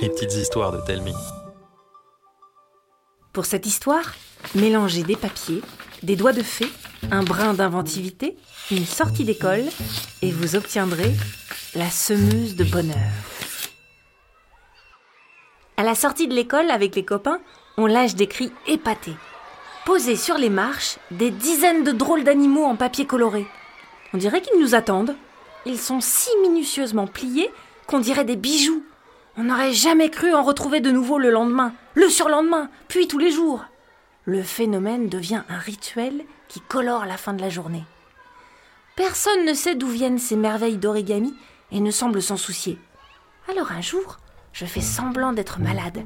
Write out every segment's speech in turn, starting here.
Les petites histoires de Telmi. Pour cette histoire, mélangez des papiers, des doigts de fée, un brin d'inventivité, une sortie d'école, et vous obtiendrez la semeuse de bonheur. À la sortie de l'école avec les copains, on lâche des cris épatés. Posés sur les marches, des dizaines de drôles d'animaux en papier coloré. On dirait qu'ils nous attendent. Ils sont si minutieusement pliés qu'on dirait des bijoux. On n'aurait jamais cru en retrouver de nouveau le lendemain, le surlendemain, puis tous les jours. Le phénomène devient un rituel qui colore la fin de la journée. Personne ne sait d'où viennent ces merveilles d'origami et ne semble s'en soucier. Alors un jour, je fais semblant d'être malade.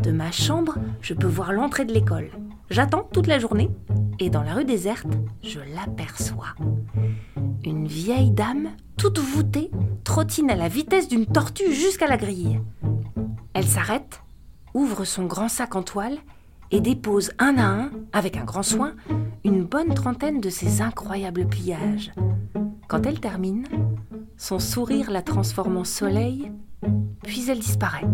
De ma chambre, je peux voir l'entrée de l'école. J'attends toute la journée et dans la rue déserte, je l'aperçois. Une vieille dame, toute voûtée, trottine à la vitesse d'une tortue jusqu'à la grille. Elle s'arrête, ouvre son grand sac en toile et dépose un à un, avec un grand soin, une bonne trentaine de ses incroyables pliages. Quand elle termine, son sourire la transforme en soleil, puis elle disparaît.